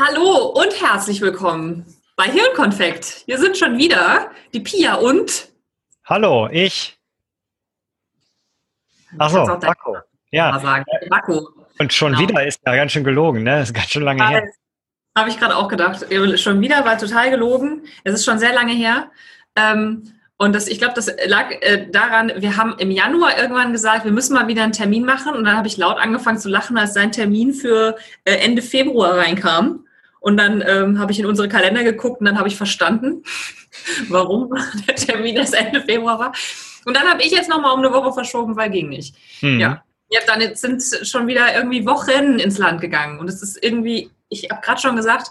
Hallo und herzlich willkommen bei Hirnkonfekt. Wir sind schon wieder die Pia und. Hallo, ich. Achso, Marco. Ja. Sagen. Marco. Und schon genau. wieder ist ja ganz schön gelogen, ne? Das ist ganz schön lange her. Habe ich gerade auch gedacht. Schon wieder war total gelogen. Es ist schon sehr lange her. Ähm, und das, ich glaube, das lag äh, daran, wir haben im Januar irgendwann gesagt, wir müssen mal wieder einen Termin machen. Und dann habe ich laut angefangen zu lachen, als sein Termin für äh, Ende Februar reinkam. Und dann ähm, habe ich in unsere Kalender geguckt und dann habe ich verstanden, warum der Termin erst Ende Februar war. Und dann habe ich jetzt nochmal um eine Woche verschoben, weil ging nicht. Mhm. Ja. ja, dann sind schon wieder irgendwie Wochen ins Land gegangen. Und es ist irgendwie, ich habe gerade schon gesagt,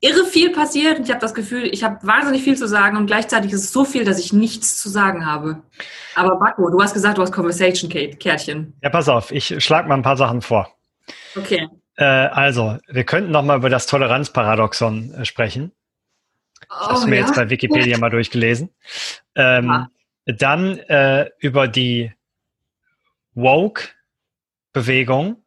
irre viel passiert. Ich habe das Gefühl, ich habe wahnsinnig viel zu sagen und gleichzeitig ist es so viel, dass ich nichts zu sagen habe. Aber Bakko, du hast gesagt, du hast Conversation-Kärtchen. Ja, pass auf, ich schlage mal ein paar Sachen vor. Okay. Äh, also, wir könnten noch mal über das Toleranzparadoxon äh, sprechen. Oh, hast du mir ja? jetzt bei Wikipedia mal durchgelesen. Ähm, ja. Dann äh, über die Woke-Bewegung,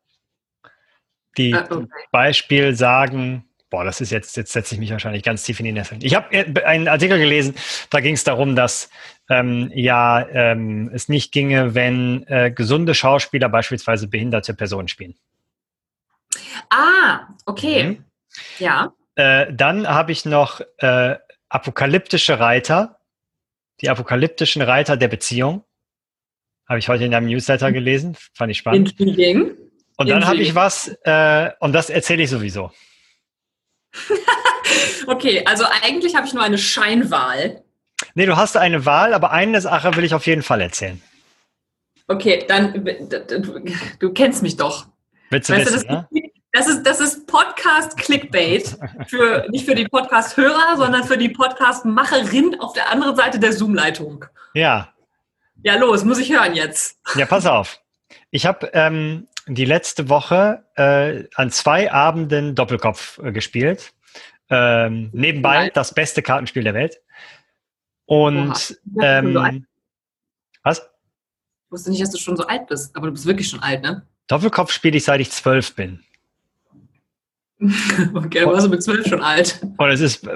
die ah, okay. Beispiel sagen, boah, das ist jetzt, jetzt setze ich mich wahrscheinlich ganz tief in die Nesseln. Ich habe äh, einen Artikel gelesen, da ging es darum, dass ähm, ja ähm, es nicht ginge, wenn äh, gesunde Schauspieler beispielsweise behinderte Personen spielen. Ah, okay. Mhm. Ja. Äh, dann habe ich noch äh, apokalyptische Reiter, die apokalyptischen Reiter der Beziehung. Habe ich heute in einem Newsletter gelesen, fand ich spannend. Intriguing. Und dann habe ich was, äh, und das erzähle ich sowieso. okay, also eigentlich habe ich nur eine Scheinwahl. Nee, du hast eine Wahl, aber eine Sache will ich auf jeden Fall erzählen. Okay, dann, du, du kennst mich doch. Willst du weißt wissen, du, das, ne? das, ist, das ist Podcast-Clickbait. Für, nicht für die Podcast-Hörer, sondern für die Podcast-Macherin auf der anderen Seite der Zoom-Leitung. Ja. Ja, los, muss ich hören jetzt. Ja, pass auf. Ich habe ähm, die letzte Woche äh, an zwei Abenden Doppelkopf äh, gespielt. Ähm, nebenbei Nein. das beste Kartenspiel der Welt. Und ähm, was? Ich wusste nicht, dass du schon so alt bist, aber du bist wirklich schon alt, ne? Doppelkopf spiele ich, seit ich zwölf bin. okay, du warst mit zwölf schon alt. Und es ist,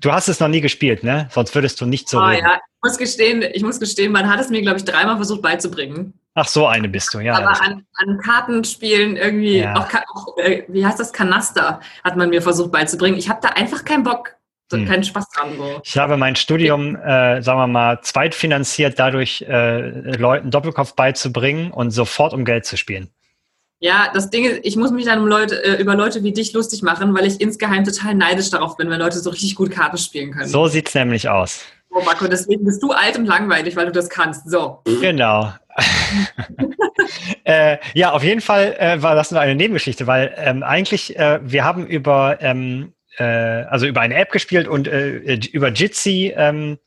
du hast es noch nie gespielt, ne? Sonst würdest du nicht so. Ah, ja, ich muss gestehen, ich muss gestehen, man hat es mir, glaube ich, dreimal versucht beizubringen. Ach, so eine bist du, ja. Aber an, an Kartenspielen irgendwie, ja. auch, auch, äh, wie heißt das, Kanaster, hat man mir versucht beizubringen. Ich habe da einfach keinen Bock, hm. keinen Spaß dran. So. Ich habe mein Studium, äh, sagen wir mal, zweitfinanziert, dadurch äh, Leuten Doppelkopf beizubringen und sofort um Geld zu spielen. Ja, das Ding ist, ich muss mich dann um Leute, äh, über Leute wie dich lustig machen, weil ich insgeheim total neidisch darauf bin, wenn Leute so richtig gut Karten spielen können. So sieht's nämlich aus. Oh, Marco, deswegen bist du alt und langweilig, weil du das kannst. So. Genau. Äh, ja, auf jeden Fall äh, war das nur eine Nebengeschichte, weil ähm, eigentlich, äh, wir haben über, ähm, äh, also über eine App gespielt und äh, über Jitsi ähm,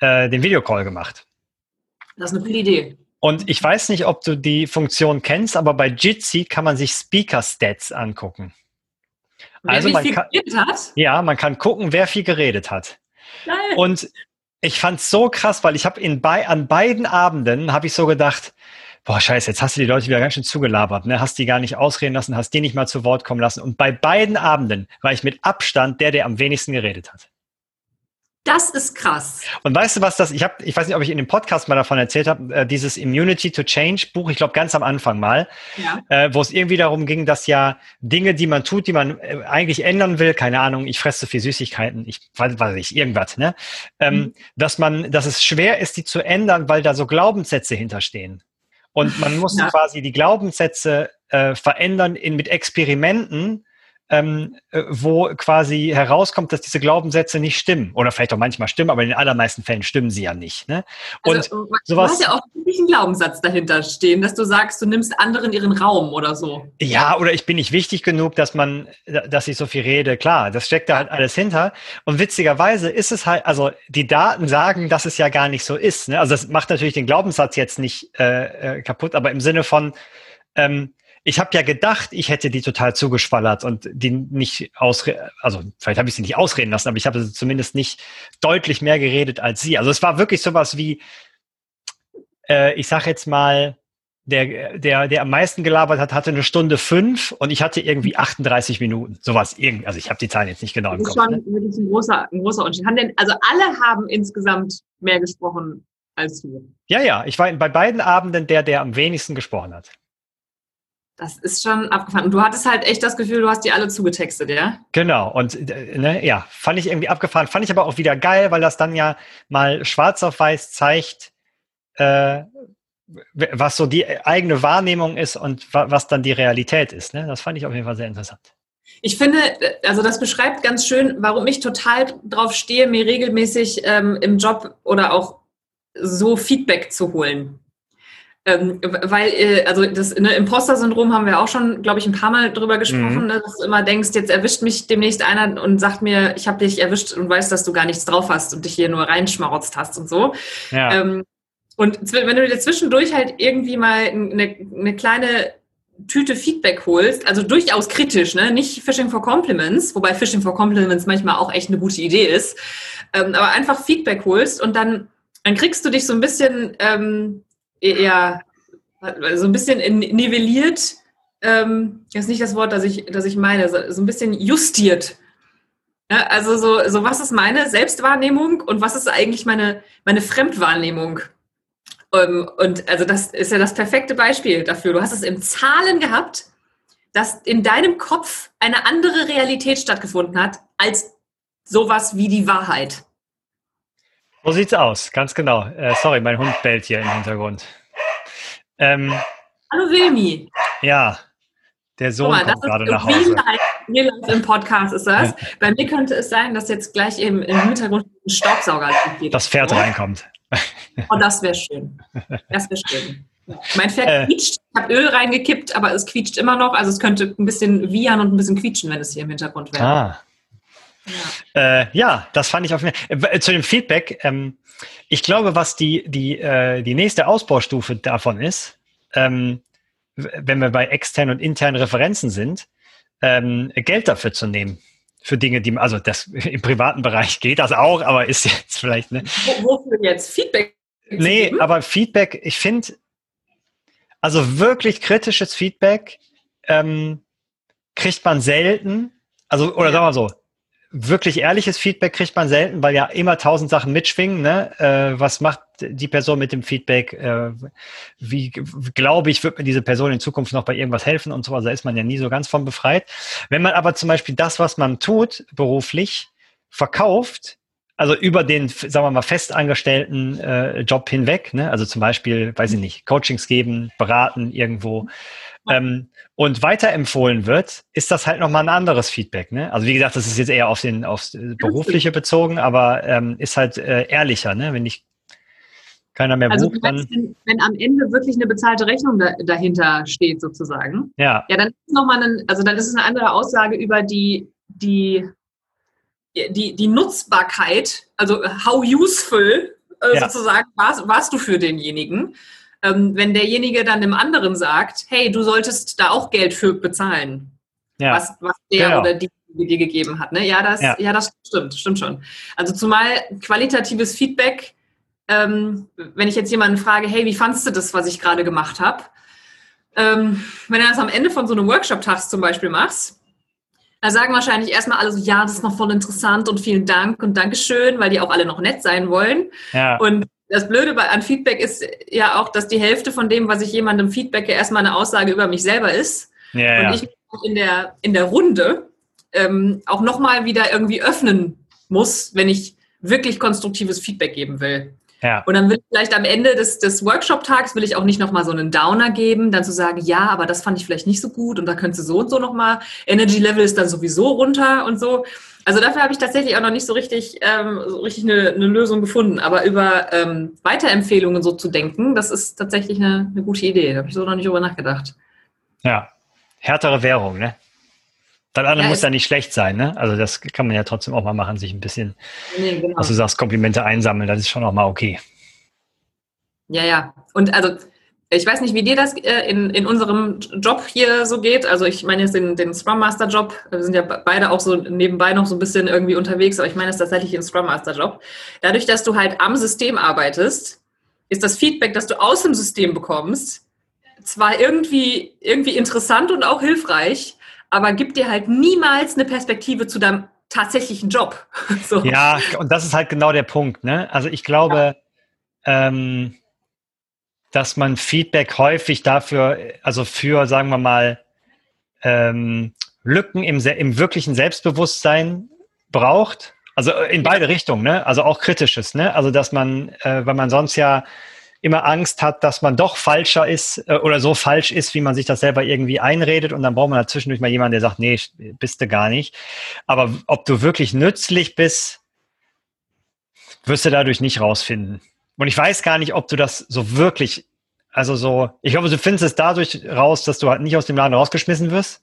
äh, den Videocall gemacht. Das ist eine coole Idee. Und ich weiß nicht, ob du die Funktion kennst, aber bei Jitsi kann man sich Speaker Stats angucken. Wer also man viel kann, geredet hat? Ja, man kann gucken, wer viel geredet hat. Geil. Und ich fand es so krass, weil ich habe in bei, an beiden Abenden habe ich so gedacht, boah, scheiße, jetzt hast du die Leute wieder ganz schön zugelabert, ne? Hast die gar nicht ausreden lassen, hast die nicht mal zu Wort kommen lassen. Und bei beiden Abenden war ich mit Abstand der, der am wenigsten geredet hat. Das ist krass. Und weißt du, was das, ich habe, ich weiß nicht, ob ich in dem Podcast mal davon erzählt habe, äh, dieses Immunity to Change Buch, ich glaube ganz am Anfang mal, ja. äh, wo es irgendwie darum ging, dass ja Dinge, die man tut, die man äh, eigentlich ändern will, keine Ahnung, ich fresse zu viel Süßigkeiten, ich weiß, weiß ich, irgendwas, ne? Ähm, mhm. Dass man, dass es schwer ist, die zu ändern, weil da so Glaubenssätze hinterstehen. Und man muss ja. quasi die Glaubenssätze äh, verändern in, mit Experimenten, ähm, äh, wo quasi herauskommt, dass diese Glaubenssätze nicht stimmen. Oder vielleicht auch manchmal stimmen, aber in den allermeisten Fällen stimmen sie ja nicht. Ne? Und also, sowas, du hast ja auch wirklich einen Glaubenssatz dahinter stehen, dass du sagst, du nimmst anderen ihren Raum oder so. Ja, oder ich bin nicht wichtig genug, dass man, dass ich so viel rede. Klar, das steckt da halt alles hinter. Und witzigerweise ist es halt, also die Daten sagen, dass es ja gar nicht so ist. Ne? Also das macht natürlich den Glaubenssatz jetzt nicht äh, äh kaputt, aber im Sinne von, ähm, ich habe ja gedacht, ich hätte die total zugeschwallert und die nicht ausreden, also vielleicht habe ich sie nicht ausreden lassen, aber ich habe zumindest nicht deutlich mehr geredet als sie. Also es war wirklich sowas wie, äh, ich sage jetzt mal, der, der, der am meisten gelabert hat, hatte eine Stunde fünf und ich hatte irgendwie 38 Minuten. Sowas irgendwie. Also ich habe die Zahlen jetzt nicht genau im Das Kopf. ist schon Ne? wirklich ein großer, ein großer Unterschied. Haben denn, also alle haben insgesamt mehr gesprochen als du. Ja, ja. Ich war bei beiden Abenden der, der am wenigsten gesprochen hat. Das ist schon abgefahren. Und du hattest halt echt das Gefühl, du hast die alle zugetextet, ja? Genau. Und äh, ne, ja, fand ich irgendwie abgefahren. Fand ich aber auch wieder geil, weil das dann ja mal schwarz auf weiß zeigt, äh, was so die eigene Wahrnehmung ist und wa was dann die Realität ist. Ne? Das fand ich auf jeden Fall sehr interessant. Ich finde, also das beschreibt ganz schön, warum ich total drauf stehe, mir regelmäßig ähm, im Job oder auch so Feedback zu holen. Ähm, weil, äh, also das ne, Imposter-Syndrom haben wir auch schon, glaube ich, ein paar Mal drüber gesprochen, Mhm. ne, dass du immer denkst, jetzt erwischt mich demnächst einer und sagt mir, ich habe dich erwischt und weiß, dass du gar nichts drauf hast und dich hier nur reinschmarotzt hast und so. Ja. Ähm, und wenn du dir zwischendurch halt irgendwie mal eine, eine kleine Tüte Feedback holst, also durchaus kritisch, ne? nicht Fishing for Compliments, wobei Fishing for Compliments manchmal auch echt eine gute Idee ist, ähm, aber einfach Feedback holst und dann, dann kriegst du dich so ein bisschen ähm, eher so ein bisschen nivelliert, ähm, ist nicht das Wort, das ich, das ich meine, so, ein bisschen justiert. Ja, also so, so, was ist meine Selbstwahrnehmung und was ist eigentlich meine, meine Fremdwahrnehmung? Ähm, und also das ist ja das perfekte Beispiel dafür. Du hast es in Zahlen gehabt, dass in deinem Kopf eine andere Realität stattgefunden hat als sowas wie die Wahrheit. So sieht's aus, ganz genau. Äh, sorry, mein Hund bellt hier im Hintergrund. Ähm, Hallo Wilmi. ja, der Sohn mal, kommt gerade ist nach Hause. life im Podcast ist das. Bei mir könnte es sein, dass jetzt gleich eben im Hintergrund ein Staubsauger geht. Das Pferd reinkommt. Oh, das wäre schön. Das wäre schön. Mein Pferd Äh. quietscht. Ich habe Öl reingekippt, aber es quietscht immer noch. Also es könnte ein bisschen wiehern und ein bisschen quietschen, wenn es hier im Hintergrund wäre. Ah. Ja. Äh, ja, das fand ich auf jeden Fall. Äh, Zu dem Feedback, ähm, ich glaube, was die, die, äh, die nächste Ausbaustufe davon ist, ähm, wenn wir bei externen und internen Referenzen sind, ähm, Geld dafür zu nehmen. Für Dinge, die, also das im privaten Bereich geht das auch, aber ist jetzt vielleicht, ne? Wo, wofür jetzt? Feedback? Nee, aber Feedback, ich finde, also wirklich kritisches Feedback ähm, kriegt man selten. Also, oder Ja. sagen wir so, wirklich ehrliches Feedback kriegt man selten, weil ja immer tausend Sachen mitschwingen. Ne? Äh, was macht die Person mit dem Feedback? Äh, wie glaube ich, wird mir diese Person in Zukunft noch bei irgendwas helfen und so? Also da ist man ja nie so ganz von befreit. Wenn man aber zum Beispiel das, was man tut, beruflich, verkauft, also über den, sagen wir mal, festangestellten äh, Job hinweg, ne? also zum Beispiel, weiß ich nicht, Coachings geben, beraten irgendwo ähm, und weiterempfohlen wird, ist das halt nochmal ein anderes Feedback. Ne? Also wie gesagt, das ist jetzt eher auf den, aufs äh, Berufliche bezogen, aber ähm, ist halt äh, ehrlicher, ne? wenn nicht keiner mehr Also bucht, dann meinst, wenn, wenn am Ende wirklich eine bezahlte Rechnung da, dahinter steht, sozusagen, ja, ja, dann ist es nochmal ein, also dann ist es eine andere Aussage über die, die, die, die Nutzbarkeit, also how useful äh, Ja. sozusagen warst, warst du für denjenigen. Ähm, wenn derjenige dann dem anderen sagt, hey, du solltest da auch Geld für bezahlen, ja, was, was der Genau. oder die dir gegeben hat. Ne? Ja, das, Ja. ja. das stimmt, stimmt schon. Also zumal qualitatives Feedback, ähm, wenn ich jetzt jemanden frage, hey, wie fandst du das, was ich gerade gemacht habe? Ähm, wenn du das am Ende von so einem Workshop-Tag zum Beispiel machst, da sagen wahrscheinlich erstmal alle so, ja, das ist noch voll interessant und vielen Dank und Dankeschön, weil die auch alle noch nett sein wollen. ja, Und das Blöde an Feedback ist ja auch, dass die Hälfte von dem, was ich jemandem feedbacke, erstmal eine Aussage über mich selber ist. ja, Und ja. ich mich in der, in der Runde ähm, auch nochmal wieder irgendwie öffnen muss, wenn ich wirklich konstruktives Feedback geben will. ja. Und dann will ich vielleicht am Ende des, des Workshop-Tags will ich auch nicht nochmal so einen Downer geben, dann zu sagen, ja, aber das fand ich vielleicht nicht so gut und da könntest du so und so nochmal, Energy Level ist dann sowieso runter und so. Also dafür habe ich tatsächlich auch noch nicht so richtig, ähm, so richtig eine, eine Lösung gefunden. Aber über ähm, Weiterempfehlungen so zu denken, das ist tatsächlich eine, eine gute Idee. Da habe ich so noch nicht drüber nachgedacht. Ja, härtere Währung, ne? Das andere Ja, muss ja nicht schlecht sein, ne? Also das kann man ja trotzdem auch mal machen, sich ein bisschen, Nee, genau. was du sagst, Komplimente einsammeln, das ist schon auch mal okay. Ja, ja. Und also, ich weiß nicht, wie dir das äh, in, in unserem Job hier so geht. Also, ich meine jetzt den, den Scrum Master Job. Wir sind ja be- beide auch so nebenbei noch so ein bisschen irgendwie unterwegs, aber ich meine es tatsächlich den Scrum Master Job. Dadurch, dass du halt am System arbeitest, ist das Feedback, das du aus dem System bekommst, zwar irgendwie, irgendwie interessant und auch hilfreich, aber gibt dir halt niemals eine Perspektive zu deinem tatsächlichen Job. so. Ja, und das ist halt genau der Punkt. Ne? Also ich glaube, ja. ähm, dass man Feedback häufig dafür, also für, sagen wir mal, ähm, Lücken im, im wirklichen Selbstbewusstsein braucht. Also in beide Richtungen, ne? Also auch kritisches, ne? Also dass man, äh, weil man sonst ja immer Angst hat, dass man doch falscher ist äh, oder so falsch ist, wie man sich das selber irgendwie einredet und dann braucht man dazwischendurch mal jemanden, der sagt, nee, bist du gar nicht. Aber ob du wirklich nützlich bist, wirst du dadurch nicht rausfinden. Und ich weiß gar nicht, ob du das so wirklich, also so, ich hoffe, du findest es dadurch raus, dass du halt nicht aus dem Laden rausgeschmissen wirst.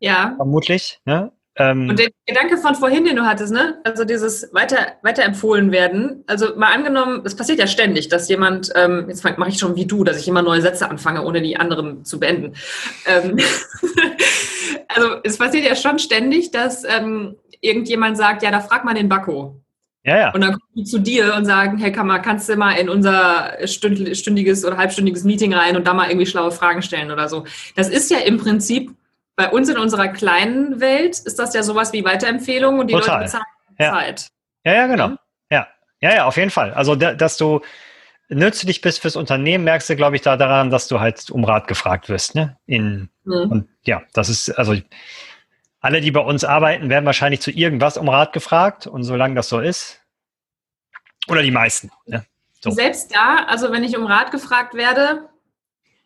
Ja. Vermutlich, ne? Ähm, und der Gedanke von vorhin, den du hattest, ne? Also dieses weiter, weiterempfohlen werden. Also mal angenommen, es passiert ja ständig, dass jemand, ähm, jetzt mache ich schon wie du, dass ich immer neue Sätze anfange, ohne die anderen zu beenden. Ähm, also es passiert ja schon ständig, dass ähm, irgendjemand sagt, ja, da frag mal den Bakko. Ja, ja. Und dann kommen die zu dir und sagen, hey Kammer, kannst du mal in unser stündiges oder halbstündiges Meeting rein und da mal irgendwie schlaue Fragen stellen oder so. Das ist ja im Prinzip bei uns in unserer kleinen Welt ist das ja sowas wie Weiterempfehlung und die Total. Leute bezahlen ja. Zeit. Ja, ja, genau. Ja. ja, ja, auf jeden Fall. Also, dass du nützlich bist fürs Unternehmen, merkst du, glaube ich, da daran, dass du halt um Rat gefragt wirst. Ne? In, mhm. Und ja, das ist, also alle, die bei uns arbeiten, werden wahrscheinlich zu irgendwas um Rat gefragt. Und solange das so ist, oder die meisten. Ne? So. Selbst da, also wenn ich um Rat gefragt werde,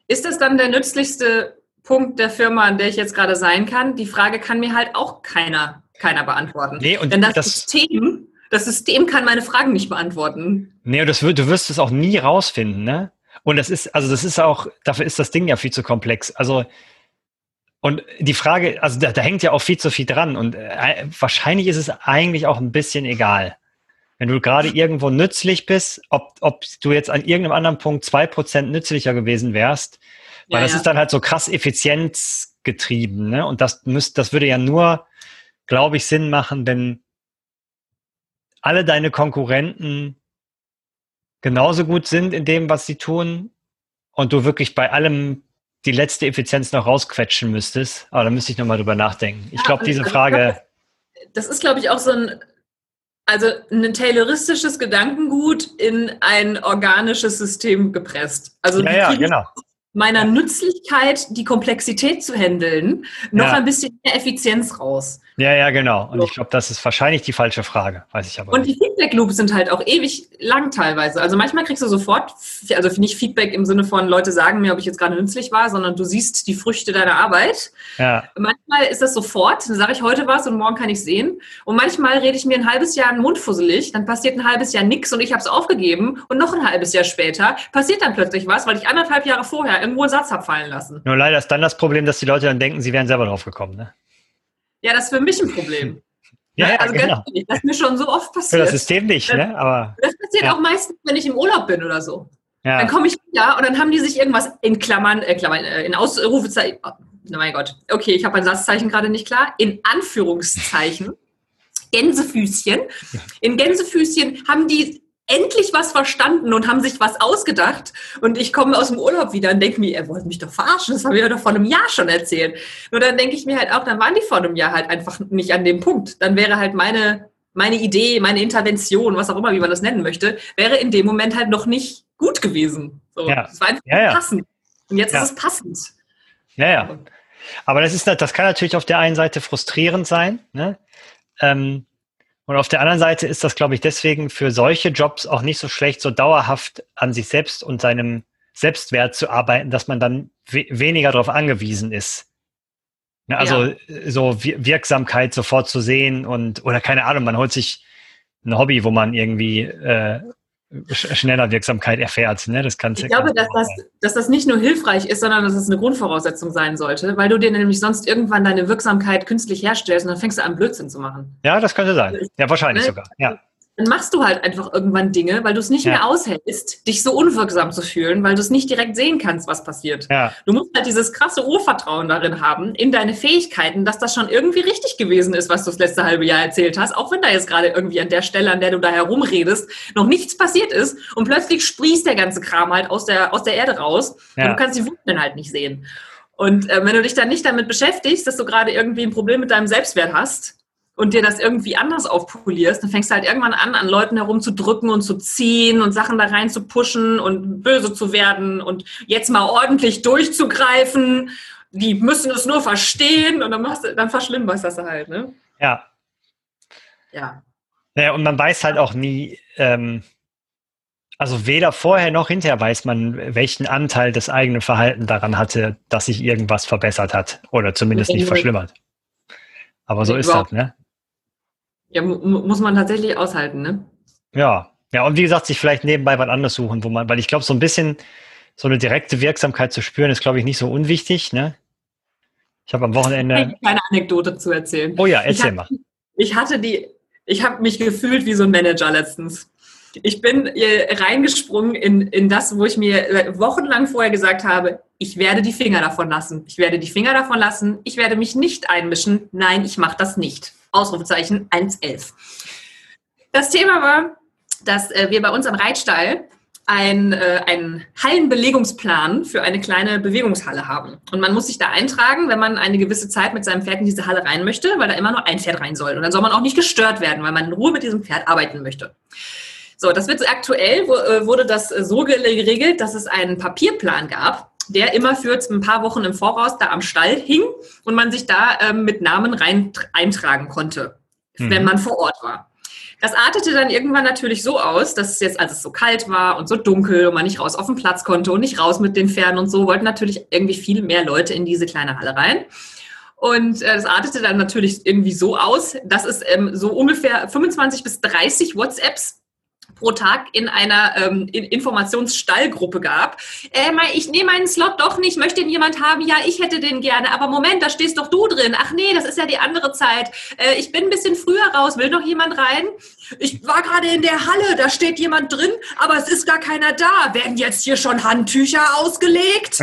ist das dann der nützlichste Punkt der Firma, an der ich jetzt gerade sein kann. Die Frage kann mir halt auch keiner, keiner beantworten. Nee, und Denn das, das System, das System kann meine Fragen nicht beantworten. Nee, und das, du wirst es auch nie rausfinden, ne? Und das ist, also das ist auch, dafür ist das Ding ja viel zu komplex. Also, und die Frage, also da, da hängt ja auch viel zu viel dran. Und äh, wahrscheinlich ist es eigentlich auch ein bisschen egal. Wenn du gerade irgendwo nützlich bist, ob, ob du jetzt an irgendeinem anderen Punkt zwei Prozent nützlicher gewesen wärst, weil ja, das ja. ist dann halt so krass effizienzgetrieben. Ne? Und das, müsst, das würde ja nur, glaube ich, Sinn machen, wenn alle deine Konkurrenten genauso gut sind in dem, was sie tun und du wirklich bei allem die letzte Effizienz noch rausquetschen müsstest. Aber da müsste ich nochmal drüber nachdenken. Ich glaube, diese Frage. Das ist, glaube ich, auch so ein, also ein tayloristisches Gedankengut in ein organisches System gepresst. Also ja, ja, genau meiner Nützlichkeit, die Komplexität zu handeln, noch ja. ein bisschen mehr Effizienz raus. Ja, ja, genau. Und so. ich glaube, das ist wahrscheinlich die falsche Frage, weiß ich aber. Und nicht. die Feedback-Loops sind halt auch ewig lang teilweise. Also manchmal kriegst du sofort, also nicht Feedback im Sinne von Leute sagen mir, ob ich jetzt gerade nützlich war, sondern du siehst die Früchte deiner Arbeit. Ja. Manchmal ist das sofort, dann sage ich heute was und morgen kann ich sehen. Und manchmal rede ich mir ein halbes Jahr einen Mund fusselig, dann passiert ein halbes Jahr nichts und ich habe es aufgegeben und noch ein halbes Jahr später passiert dann plötzlich was, weil ich anderthalb Jahre vorher irgendwo einen Satz habe fallen lassen. Nur leider ist dann das Problem, dass die Leute dann denken, sie wären selber drauf gekommen. Ne? Ja, das ist für mich ein Problem. Ja, ja, also genau. ehrlich, das ist mir schon so oft passiert. Für das System nicht, ne? Aber, das passiert ja. auch meistens, wenn ich im Urlaub bin oder so. Ja. Dann komme ich wieder und dann haben die sich irgendwas in Klammern, äh, Klammern äh, in Ausrufezeichen, oh, mein Gott, okay, ich habe ein Satzzeichen gerade nicht klar, in Anführungszeichen, Gänsefüßchen. In Gänsefüßchen haben die endlich was verstanden und haben sich was ausgedacht. Und ich komme aus dem Urlaub wieder und denke mir, er wollte mich doch verarschen, das habe ich ja doch vor einem Jahr schon erzählt. Nur dann denke ich mir halt auch, dann waren die vor einem Jahr halt einfach nicht an dem Punkt. Dann wäre halt meine, meine Idee, meine Intervention, was auch immer, wie man das nennen möchte, wäre in dem Moment halt noch nicht gut gewesen. So, ja. Es war einfach ja, ja. passend. Und jetzt ist es passend. Ja, ja. Aber das ist, das kann natürlich auf der einen Seite frustrierend sein, ne? Ähm, und auf der anderen Seite ist das, glaube ich, deswegen für solche Jobs auch nicht so schlecht, so dauerhaft an sich selbst und seinem Selbstwert zu arbeiten, dass man dann we weniger darauf angewiesen ist. Ja, also ja. so Wirksamkeit sofort zu sehen und oder keine Ahnung, man holt sich ein Hobby, wo man irgendwie äh, schneller Wirksamkeit erfährt. Ne? Das ich glaube, dass das, dass das nicht nur hilfreich ist, sondern dass es eine Grundvoraussetzung sein sollte, weil du dir nämlich sonst irgendwann deine Wirksamkeit künstlich herstellst und dann fängst du an, Blödsinn zu machen. Ja, das könnte sein. Ja, wahrscheinlich ne? sogar. Ja. Dann machst du halt einfach irgendwann Dinge, weil du es nicht ja. mehr aushältst, dich so unwirksam zu fühlen, weil du es nicht direkt sehen kannst, was passiert. Ja. Du musst halt dieses krasse Urvertrauen darin haben, in deine Fähigkeiten, dass das schon irgendwie richtig gewesen ist, was du das letzte halbe Jahr erzählt hast, auch wenn da jetzt gerade irgendwie an der Stelle, an der du da herumredest, noch nichts passiert ist und plötzlich sprießt der ganze Kram halt aus der, aus der Erde raus ja. und du kannst die Wunden halt nicht sehen. Und äh, wenn du dich dann nicht damit beschäftigst, dass du gerade irgendwie ein Problem mit deinem Selbstwert hast, und dir das irgendwie anders aufpolierst, dann fängst du halt irgendwann an, an Leuten herumzudrücken und zu ziehen und Sachen da rein zu pushen und böse zu werden und jetzt mal ordentlich durchzugreifen. Die müssen es nur verstehen und dann, machst du, dann verschlimmerst das halt, ne? Ja. Ja. Naja, und man weiß halt auch nie, ähm, also weder vorher noch hinterher weiß man, welchen Anteil das eigene Verhalten daran hatte, dass sich irgendwas verbessert hat oder zumindest nicht verschlimmert. Aber so ist das, ne? Ja, muss man tatsächlich aushalten, ne? Ja. Ja, und wie gesagt, sich vielleicht nebenbei was anderes suchen, wo man, weil ich glaube, so ein bisschen so eine direkte Wirksamkeit zu spüren, ist, glaube ich, nicht so unwichtig, ne? Ich habe am Wochenende. Ich keine Anekdote zu erzählen. Oh ja, erzähl ich mal. ich hatte die, ich habe mich gefühlt wie so ein Manager letztens. Ich bin reingesprungen in, in das, wo ich mir wochenlang vorher gesagt habe, ich werde die Finger davon lassen. Ich werde die Finger davon lassen. Ich werde mich nicht einmischen. Nein, ich mache das nicht. Ausrufezeichen 1.11. Das Thema war, dass äh, wir bei uns am Reitstall ein, äh, einen Hallenbelegungsplan für eine kleine Bewegungshalle haben. Und man muss sich da eintragen, wenn man eine gewisse Zeit mit seinem Pferd in diese Halle rein möchte, weil da immer nur ein Pferd rein soll. Und dann soll man auch nicht gestört werden, weil man in Ruhe mit diesem Pferd arbeiten möchte. So, das wird aktuell, äh, wurde das so geregelt, dass es einen Papierplan gab, der immer für ein paar Wochen im Voraus da am Stall hing und man sich da ähm, mit Namen rein eintragen konnte, mhm. wenn man vor Ort war. Das artete dann irgendwann natürlich so aus, dass es jetzt, als es so kalt war und so dunkel und man nicht raus auf den Platz konnte und nicht raus mit den Pferden und so, wollten natürlich irgendwie viel mehr Leute in diese kleine Halle rein. Und äh, das artete dann natürlich irgendwie so aus, dass es ähm, so ungefähr 25 bis 30 WhatsApps pro Tag in einer ähm, Informationsstallgruppe gab. Äh, ich nehme meinen Slot doch nicht, möchte ihn jemand haben? Ja, ich hätte den gerne, aber Moment, da stehst doch du drin. Ach nee, das ist ja die andere Zeit. Äh, ich bin ein bisschen früher raus, will noch jemand rein? Ich war gerade in der Halle, da steht jemand drin, aber es ist gar keiner da. Werden jetzt hier schon Handtücher ausgelegt?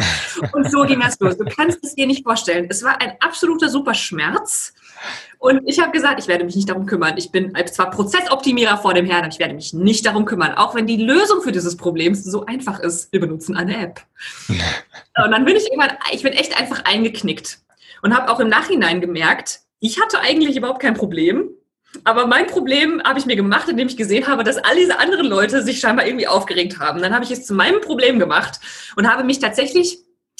Und so ging das los. Du kannst es dir nicht vorstellen. Es war ein absoluter Superschmerz. Und ich habe gesagt, ich werde mich nicht darum kümmern. Ich bin zwar Prozessoptimierer vor dem Herrn, aber ich werde mich nicht darum kümmern. Auch wenn die Lösung für dieses Problem so einfach ist. Wir benutzen eine App. und dann bin ich irgendwann, ich bin echt einfach eingeknickt. Und habe auch im Nachhinein gemerkt, ich hatte eigentlich überhaupt kein Problem. Aber mein Problem habe ich mir gemacht, indem ich gesehen habe, dass all diese anderen Leute sich scheinbar irgendwie aufgeregt haben. Dann habe ich es zu meinem Problem gemacht und habe mich tatsächlich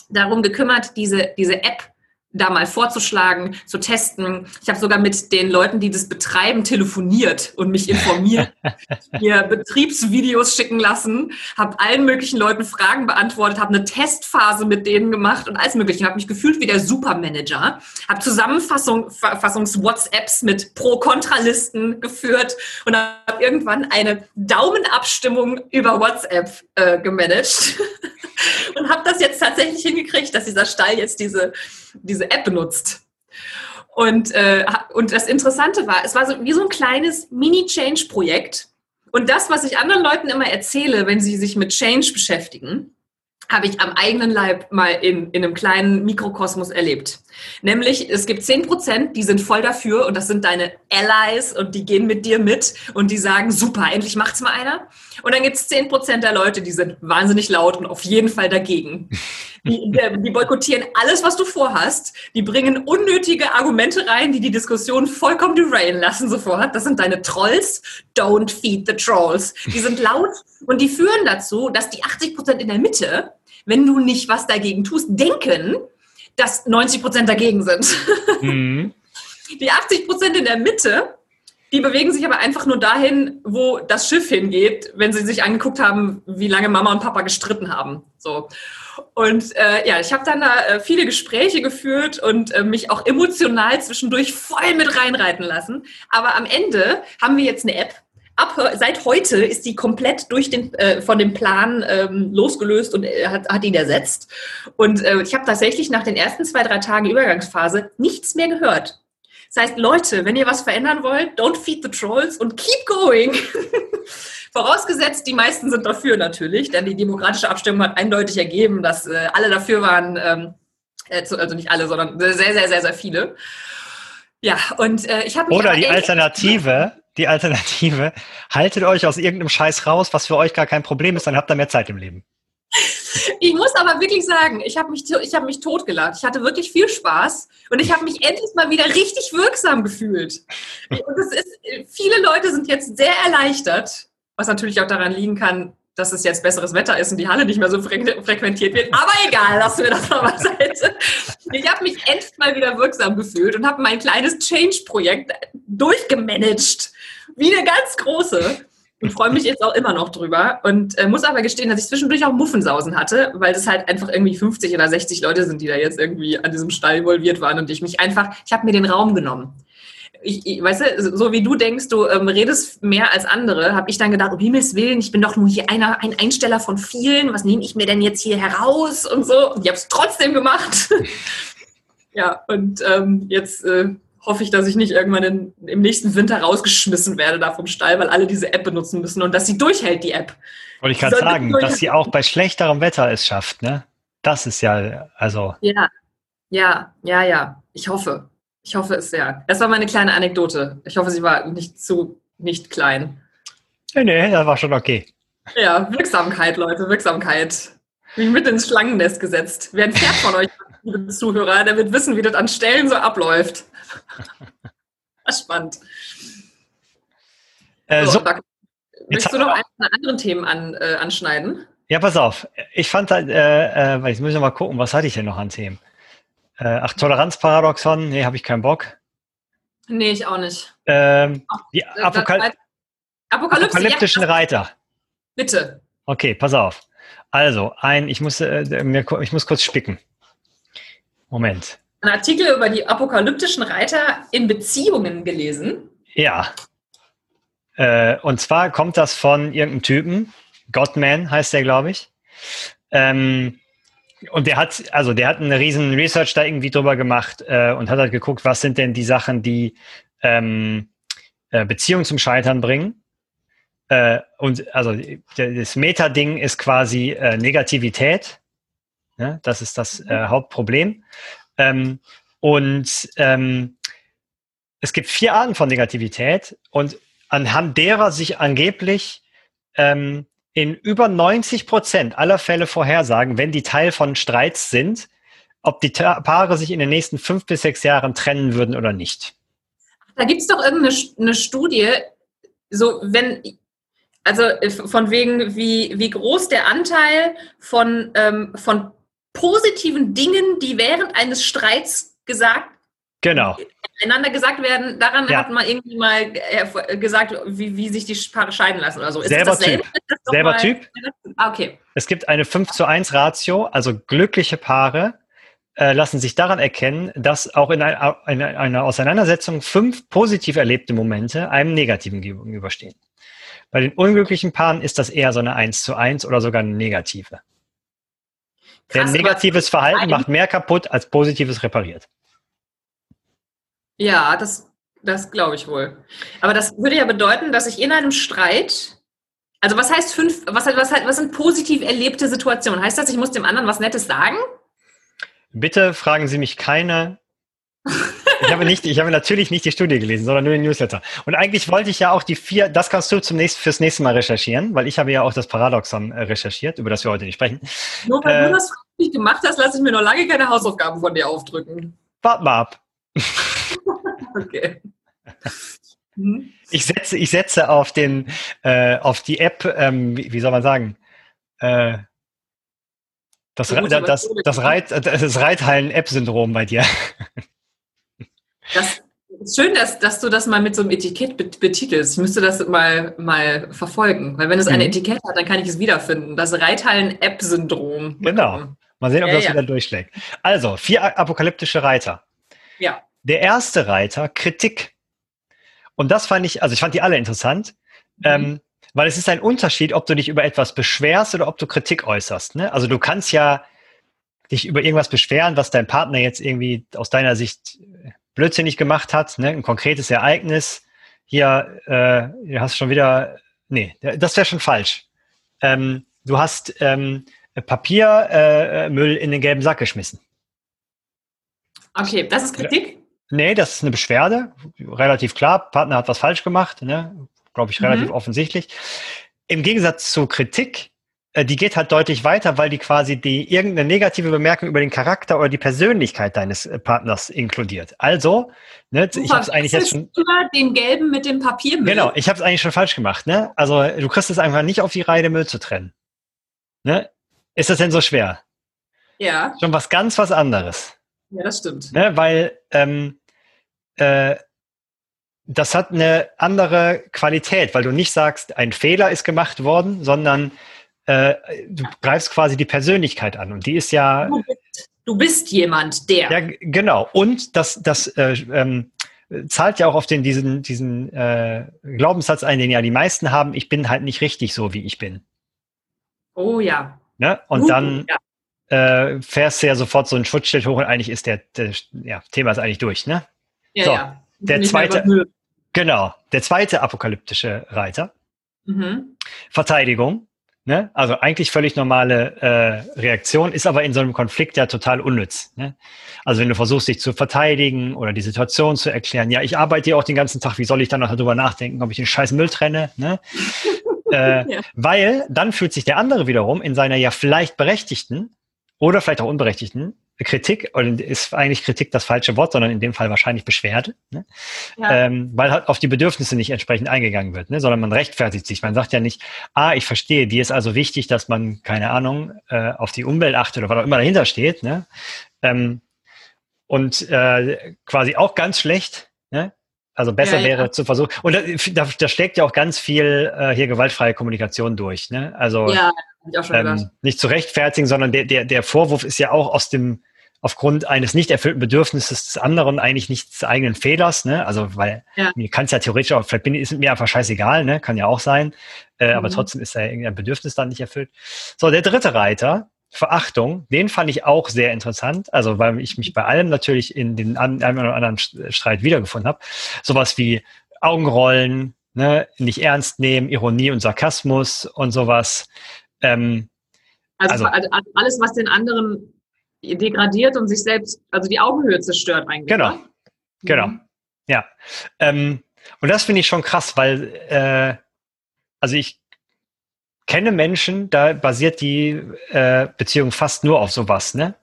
darum gekümmert, diese, diese App da mal vorzuschlagen, zu testen. Ich habe sogar mit den Leuten, die das betreiben, telefoniert und mich informiert, mir Betriebsvideos schicken lassen, habe allen möglichen Leuten Fragen beantwortet, habe eine Testphase mit denen gemacht und alles mögliche. habe mich gefühlt wie der Supermanager, habe Zusammenfassungs-WhatsApps mit Pro-Kontra-Listen geführt und habe irgendwann eine Daumenabstimmung über WhatsApp äh, gemanagt und habe das jetzt tatsächlich hingekriegt, dass dieser Stall jetzt diese diese App benutzt. Und, äh, und das Interessante war, es war so wie so ein kleines Mini-Change-Projekt. Und das, was ich anderen Leuten immer erzähle, wenn sie sich mit Change beschäftigen, habe ich am eigenen Leib mal in, in einem kleinen Mikrokosmos erlebt. Nämlich, es gibt zehn Prozent, die sind voll dafür und das sind deine Allies und die gehen mit dir mit und die sagen, super, endlich macht's mal einer. Und dann gibt es zehn Prozent der Leute, die sind wahnsinnig laut und auf jeden Fall dagegen. Die, die boykottieren alles, was du vorhast. Die bringen unnötige Argumente rein, die die Diskussion vollkommen derailen lassen sofort. Das sind deine Trolls. Don't feed the trolls. Die sind laut und die führen dazu, dass die 80 Prozent in der Mitte, wenn du nicht was dagegen tust, denken, dass 90 Prozent dagegen sind. Mhm. Die 80 Prozent in der Mitte die bewegen sich aber einfach nur dahin, wo das Schiff hingeht, wenn sie sich angeguckt haben, wie lange Mama und Papa gestritten haben. So. Und äh, ja, ich habe dann da äh, viele Gespräche geführt und äh, mich auch emotional zwischendurch voll mit reinreiten lassen. Aber am Ende haben wir jetzt eine App. Ab, seit heute ist die komplett durch den, äh, von dem Plan ähm, losgelöst und äh, hat, hat ihn ersetzt. Und äh, ich habe tatsächlich nach den ersten zwei, drei Tagen Übergangsphase nichts mehr gehört Das heißt, Leute, wenn ihr was verändern wollt, don't feed the trolls und keep going. Vorausgesetzt, die meisten sind dafür natürlich, denn die demokratische Abstimmung hat eindeutig ergeben, dass äh, alle dafür waren, ähm, äh, also nicht alle, sondern sehr, sehr, sehr, sehr viele. Ja, und äh, ich habe Oder die Alternative, die Alternative, haltet euch aus irgendeinem Scheiß raus, was für euch gar kein Problem ist, dann habt ihr mehr Zeit im Leben. Ich muss aber wirklich sagen, ich habe mich, hab mich totgelacht. Ich hatte wirklich viel Spaß und ich habe mich endlich mal wieder richtig wirksam gefühlt. Und es ist, viele Leute sind jetzt sehr erleichtert, was natürlich auch daran liegen kann, dass es jetzt besseres Wetter ist und die Halle nicht mehr so frequentiert wird. Aber egal, lassen wir das mal beiseite. Ich habe mich endlich mal wieder wirksam gefühlt und habe mein kleines Change-Projekt durchgemanagt. Wie eine ganz große. Und freue mich jetzt auch immer noch drüber. Und äh, muss aber gestehen, dass ich zwischendurch auch Muffensausen hatte, weil es halt einfach irgendwie 50 oder 60 Leute sind, die da jetzt irgendwie an diesem Stall involviert waren und ich mich einfach, ich habe mir den Raum genommen ich, ich, weißt du, so wie du denkst, du ähm, redest mehr als andere, habe ich dann gedacht, um Himmels Willen, ich bin doch nur hier einer, ein Einsteller von vielen, was nehme ich mir denn jetzt hier heraus und so. Und ich habe es trotzdem gemacht. ja, und ähm, jetzt äh, hoffe ich, dass ich nicht irgendwann in, im nächsten Winter rausgeschmissen werde da vom Stall, weil alle diese App benutzen müssen und dass sie durchhält, die App. Wollte ich gerade sagen, dass sie auch bei schlechterem Wetter es schafft, ne? Das ist ja, also. Ja, ja, ja, ja. Ich hoffe. Ich hoffe es sehr. Das war meine kleine Anekdote. Ich hoffe, sie war nicht zu, nicht klein. Nee, nee, das war schon okay. Ja, Wirksamkeit, Leute, Wirksamkeit. Wie mit ins Schlangennest gesetzt. Wer ein Pferd von euch, liebe Zuhörer, der wird wissen, wie das an Stellen so abläuft. Was spannend. Äh, so, so. Willst du noch einen anderen Themen an, äh, anschneiden? Ja, pass auf. Ich fand halt, äh, äh, jetzt müssen wir mal gucken, was hatte ich denn noch an Themen? Äh, ach, Toleranzparadoxon, nee, habe ich keinen Bock. Nee, ich auch nicht. Ähm, die Apokal apokalyptischen ja. Reiter. Bitte. Okay, pass auf. Also, ein, ich muss, äh, mir, ich muss kurz spicken. Moment. Ein Artikel über die apokalyptischen Reiter in Beziehungen gelesen. Ja. Äh, und zwar kommt das von irgendeinem Typen, Godman heißt der, glaube ich. Ähm, und der hat, also der hat eine riesen Research da irgendwie drüber gemacht äh, und hat halt geguckt, was sind denn die Sachen, die ähm, äh, Beziehungen zum Scheitern bringen. Äh, und also das Meta-Ding ist quasi äh, Negativität. Ne? Das ist das äh, Hauptproblem. Ähm, und ähm, es gibt vier Arten von Negativität und anhand derer sich angeblich ähm, in über 90 Prozent aller Fälle vorhersagen, wenn die Teil von Streits sind, ob die Paare sich in den nächsten fünf bis sechs Jahren trennen würden oder nicht. Da gibt es doch irgendeine Studie, so wenn, also äh, von wegen, wie, wie groß der Anteil von, ähm, von positiven Dingen, die während eines Streits gesagt Genau. Einander gesagt werden, daran ja. hat man irgendwie mal äh, gesagt, wie, wie sich die Paare scheiden lassen oder so. Ist Selber Typ. Selber mal, Typ. Ah, okay. Es gibt eine 5 zu 1 Ratio, also glückliche Paare äh, lassen sich daran erkennen, dass auch in, ein, in einer Auseinandersetzung fünf positiv erlebte Momente einem negativen gegenüberstehen. Bei den unglücklichen Paaren ist das eher so eine 1 zu 1 oder sogar eine negative. Krass, Denn negatives Verhalten macht mehr kaputt, als positives repariert. Ja, das, das glaube ich wohl. Aber das würde ja bedeuten, dass ich in einem Streit, also was heißt fünf, was, was, was sind positiv erlebte Situationen? Heißt das, ich muss dem anderen was Nettes sagen? Bitte fragen Sie mich keine. Ich habe nicht, ich habe natürlich nicht die Studie gelesen, sondern nur den Newsletter. Und eigentlich wollte ich ja auch die vier, das kannst du zum nächsten, fürs nächste Mal recherchieren, weil ich habe ja auch das Paradoxon äh, recherchiert, über das wir heute nicht sprechen. Nur weil äh, du das nicht gemacht hast, lasse ich mir noch lange keine Hausaufgaben von dir aufdrücken. Warte mal ab. okay. Ich setze, ich setze auf den, äh, auf die App, ähm, wie, wie, soll man sagen, äh, das, das, das, das, Reit, das Reithallen-App-Syndrom bei dir. Das ist schön, dass, dass du das mal mit so einem Etikett betitelst. Ich müsste das mal, mal verfolgen, weil wenn es mhm. eine Etikett hat, dann kann ich es wiederfinden. Das Reithallen-App-Syndrom. Genau. Mal sehen, ob ja, das ja. wieder durchschlägt. Also, vier apokalyptische Reiter. Ja. Der erste Reiter, Kritik. Und das fand ich, also ich fand die alle interessant, mhm. ähm, weil es ist ein Unterschied, ob du dich über etwas beschwerst oder ob du Kritik äußerst. Ne? Also du kannst ja dich über irgendwas beschweren, was dein Partner jetzt irgendwie aus deiner Sicht blödsinnig gemacht hat, ne? ein konkretes Ereignis. Hier, äh, du hast schon wieder, nee, das wäre schon falsch. Ähm, du hast ähm, Papiermüll äh, in den gelben Sack geschmissen. Okay, das ist Kritik? Nee, das ist eine Beschwerde. Relativ klar, Partner hat was falsch gemacht, ne? glaube ich, relativ mhm. offensichtlich. Im Gegensatz zur Kritik, die geht halt deutlich weiter, weil die quasi die irgendeine negative Bemerkung über den Charakter oder die Persönlichkeit deines äh, Partners inkludiert. Also, ne, du ich habe es eigentlich jetzt schon den gelben mit dem Papiermüll. Genau, ich habe es eigentlich schon falsch gemacht. Ne? Also du kriegst es einfach nicht auf die Reihe, Müll zu trennen. Ne? Ist das denn so schwer? Ja. Schon was ganz was anderes. Ja, das stimmt. Ne? Weil ähm, äh, das hat eine andere Qualität, weil du nicht sagst, ein Fehler ist gemacht worden, sondern äh, du greifst quasi die Persönlichkeit an und die ist ja. Du bist, du bist jemand, der. Ja, genau. Und das, das äh, ähm, zahlt ja auch auf den, diesen, diesen äh, Glaubenssatz ein, den ja die meisten haben, ich bin halt nicht richtig so, wie ich bin. Oh ja. Ne? Und uh, dann ja. äh, fährst du ja sofort so ein Schutzschild hoch und eigentlich ist der, der ja, Thema ist eigentlich durch, ne? Ja, so, ja. Der zweite, genau, der zweite apokalyptische Reiter. Mhm. Verteidigung. Ne? Also eigentlich völlig normale äh, Reaktion, ist aber in so einem Konflikt ja total unnütz. Ne? Also wenn du versuchst, dich zu verteidigen oder die Situation zu erklären, ja, ich arbeite ja auch den ganzen Tag, wie soll ich dann noch darüber nachdenken, ob ich den scheiß Müll trenne? Ne? äh, ja. Weil dann fühlt sich der andere wiederum in seiner ja vielleicht berechtigten oder vielleicht auch unberechtigten Kritik, und ist eigentlich Kritik das falsche Wort, sondern in dem Fall wahrscheinlich Beschwerde, ne? ja. ähm, weil halt auf die Bedürfnisse nicht entsprechend eingegangen wird, ne? sondern man rechtfertigt sich. Man sagt ja nicht, ah, ich verstehe, dir ist also wichtig, dass man, keine Ahnung, äh, auf die Umwelt achtet oder was auch immer dahinter steht. Ne? Ähm, und äh, quasi auch ganz schlecht, ne? Also besser ja, wäre zu versuchen. Und da, da, schlägt ja auch ganz viel äh, hier gewaltfreie Kommunikation durch. Ne? Also ja, ähm, nicht zu rechtfertigen, sondern der, der, der Vorwurf ist ja auch aus dem aufgrund eines nicht erfüllten Bedürfnisses des anderen eigentlich nicht des eigenen Fehlers, ne? Also weil ja. mir kann es ja theoretisch auch, vielleicht bin, ist mir einfach scheißegal, ne? Kann ja auch sein. Äh, mhm. Aber trotzdem ist da irgendein Bedürfnis dann nicht erfüllt. So, der dritte Reiter, Verachtung, den fand ich auch sehr interessant, also weil ich mich bei allem natürlich in den einen oder anderen Streit wiedergefunden habe. Sowas wie Augenrollen, ne, nicht ernst nehmen, Ironie und Sarkasmus und sowas. Ähm, also, also alles, was den anderen degradiert und sich selbst, also die Augenhöhe zerstört eigentlich. Genau, ne? genau, mhm. ja. Ähm, und das finde ich schon krass, weil, äh, also ich kenne Menschen, da basiert die äh, Beziehung fast nur auf sowas, ne?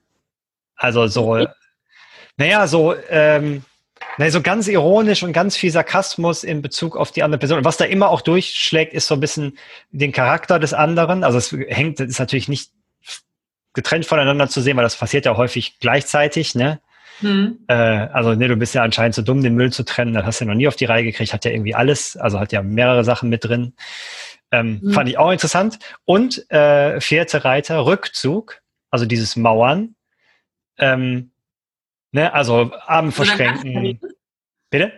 Also so, okay. naja, so, ähm, naja, so ganz ironisch und ganz viel Sarkasmus in Bezug auf die andere Person. Und was da immer auch durchschlägt, ist so ein bisschen den Charakter des anderen. Also es hängt, das ist natürlich nicht getrennt voneinander zu sehen, weil das passiert ja häufig gleichzeitig, ne? Hm. Äh, also, ne, du bist ja anscheinend zu so dumm, den Müll zu trennen, das hast du ja noch nie auf die Reihe gekriegt, hat ja irgendwie alles, also hat ja mehrere Sachen mit drin. Ähm, hm. Fand ich auch interessant. Und äh, vierte Reiter, Rückzug, also dieses Mauern. Ähm, ne, also Arme verschränken. Bitte?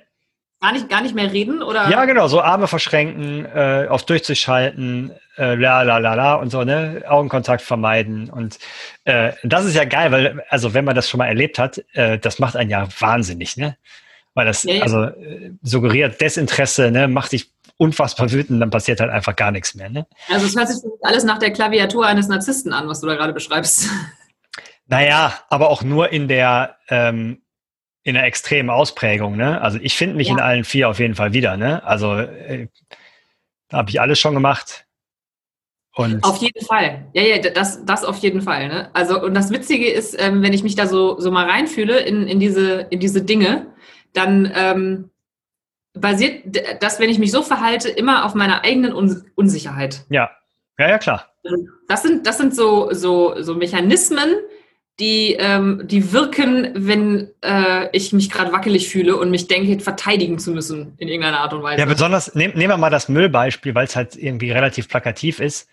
Gar nicht, gar nicht mehr reden, oder? Ja, genau, so Arme verschränken, äh, auf durchzuschalten, äh, la la la la und so, ne? Augenkontakt vermeiden. Und äh, das ist ja geil, weil, also wenn man das schon mal erlebt hat, äh, das macht einen ja wahnsinnig, ne? Weil das ja, ja. also äh, suggeriert Desinteresse, ne, macht dich unfassbar wütend, dann passiert halt einfach gar nichts mehr. Ne? Also es hört sich alles nach der Klaviatur eines Narzissten an, was du da gerade beschreibst. Naja, aber auch nur in der ähm, in einer extremen Ausprägung, ne? Also ich finde mich ja. in allen vier auf jeden Fall wieder, ne? Also äh, habe ich alles schon gemacht. Und auf jeden Fall. Ja, ja, das, das auf jeden Fall. Ne? Also, und das Witzige ist, ähm, wenn ich mich da so, so mal reinfühle in, in, diese, in diese Dinge, dann ähm, basiert das, wenn ich mich so verhalte, immer auf meiner eigenen Un Unsicherheit. Ja, ja, ja, klar. Das sind, das sind so, so, so Mechanismen, die, ähm, die wirken, wenn äh, ich mich gerade wackelig fühle und mich denke, verteidigen zu müssen in irgendeiner Art und Weise. Ja, besonders, nehm, nehmen wir mal das Müllbeispiel, weil es halt irgendwie relativ plakativ ist.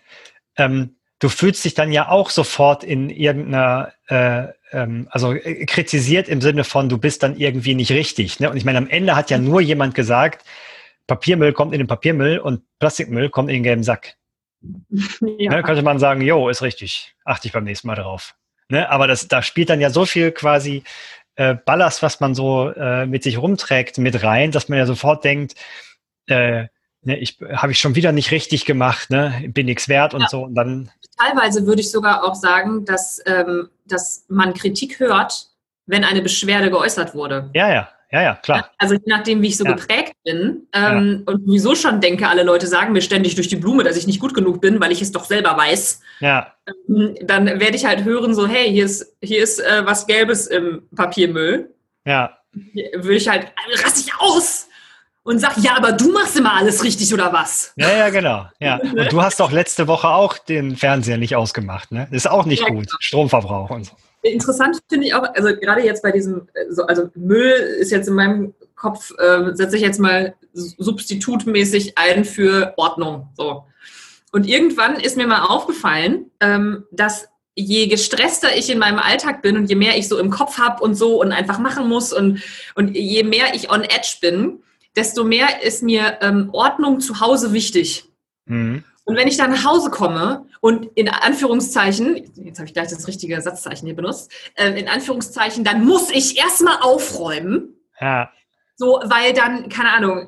Ähm, du fühlst dich dann ja auch sofort in irgendeiner, äh, ähm, also äh, kritisiert im Sinne von, du bist dann irgendwie nicht richtig. Ne? Und ich meine, am Ende hat ja nur jemand gesagt, Papiermüll kommt in den Papiermüll und Plastikmüll kommt in den gelben Sack. Ja. Ne, könnte man sagen, jo, ist richtig, achte ich beim nächsten Mal drauf. Ne? Aber das, da spielt dann ja so viel quasi äh, Ballast, was man so äh, mit sich rumträgt, mit rein, dass man ja sofort denkt, äh, ne, ich habe ich schon wieder nicht richtig gemacht, ne, bin nichts wert und ja. so. Und dann Teilweise würde ich sogar auch sagen, dass, ähm, dass man Kritik hört, wenn eine Beschwerde geäußert wurde. Ja, ja. Ja, ja, klar. Also je nachdem, wie ich so ja. geprägt bin ähm, ja. und wieso schon denke, alle Leute sagen mir ständig durch die Blume, dass ich nicht gut genug bin, weil ich es doch selber weiß. Ja. Ähm, dann werde ich halt hören, so, hey, hier ist, hier ist äh, was Gelbes im Papiermüll. Ja. Würde ich halt, raste ich aus und sag, ja, aber du machst immer alles richtig oder was? Ja, ja, genau. Ja. Und du hast doch letzte Woche auch den Fernseher nicht ausgemacht, ne? Ist auch nicht ja, gut. Genau. Stromverbrauch und so. Interessant finde ich auch, also gerade jetzt bei diesem, also Müll ist jetzt in meinem Kopf, äh, setze ich jetzt mal substitutmäßig ein für Ordnung. So. Und irgendwann ist mir mal aufgefallen, ähm, dass je gestresster ich in meinem Alltag bin und je mehr ich so im Kopf habe und so und einfach machen muss und, und je mehr ich on edge bin, desto mehr ist mir ähm, Ordnung zu Hause wichtig. Mhm. Und wenn ich dann nach Hause komme und in Anführungszeichen, jetzt habe ich gleich das richtige Satzzeichen hier benutzt, äh, in Anführungszeichen, dann muss ich erstmal aufräumen. Ja. So, weil dann, keine Ahnung,